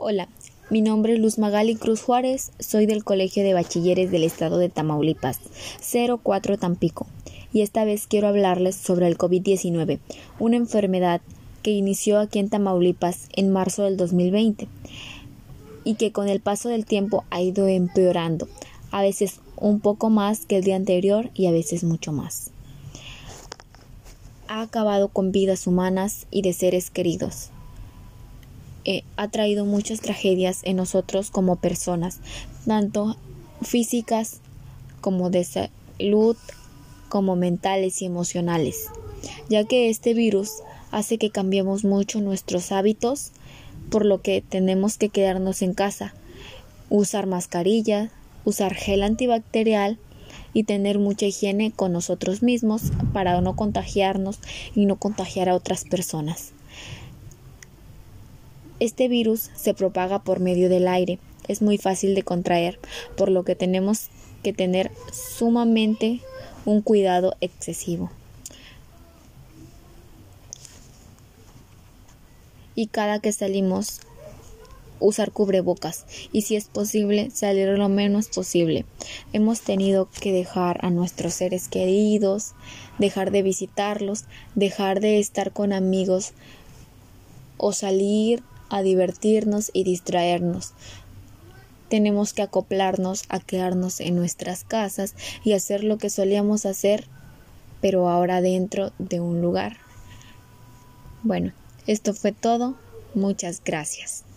Hola, mi nombre es Luz Magali Cruz Juárez, soy del Colegio de Bachilleres del Estado de Tamaulipas, 04 Tampico, y esta vez quiero hablarles sobre el COVID-19, una enfermedad que inició aquí en Tamaulipas en marzo del 2020 y que con el paso del tiempo ha ido empeorando, a veces un poco más que el día anterior y a veces mucho más. Ha acabado con vidas humanas y de seres queridos eh, ha traído muchas tragedias en nosotros como personas, tanto físicas como de salud, como mentales y emocionales, ya que este virus hace que cambiemos mucho nuestros hábitos, por lo que tenemos que quedarnos en casa, usar mascarilla, usar gel antibacterial y tener mucha higiene con nosotros mismos para no contagiarnos y no contagiar a otras personas. Este virus se propaga por medio del aire, es muy fácil de contraer, por lo que tenemos que tener sumamente un cuidado excesivo. Y cada que salimos, usar cubrebocas y si es posible salir lo menos posible. Hemos tenido que dejar a nuestros seres queridos, dejar de visitarlos, dejar de estar con amigos o salir a divertirnos y distraernos. Tenemos que acoplarnos a quedarnos en nuestras casas y hacer lo que solíamos hacer, pero ahora dentro de un lugar. Bueno, esto fue todo. Muchas gracias.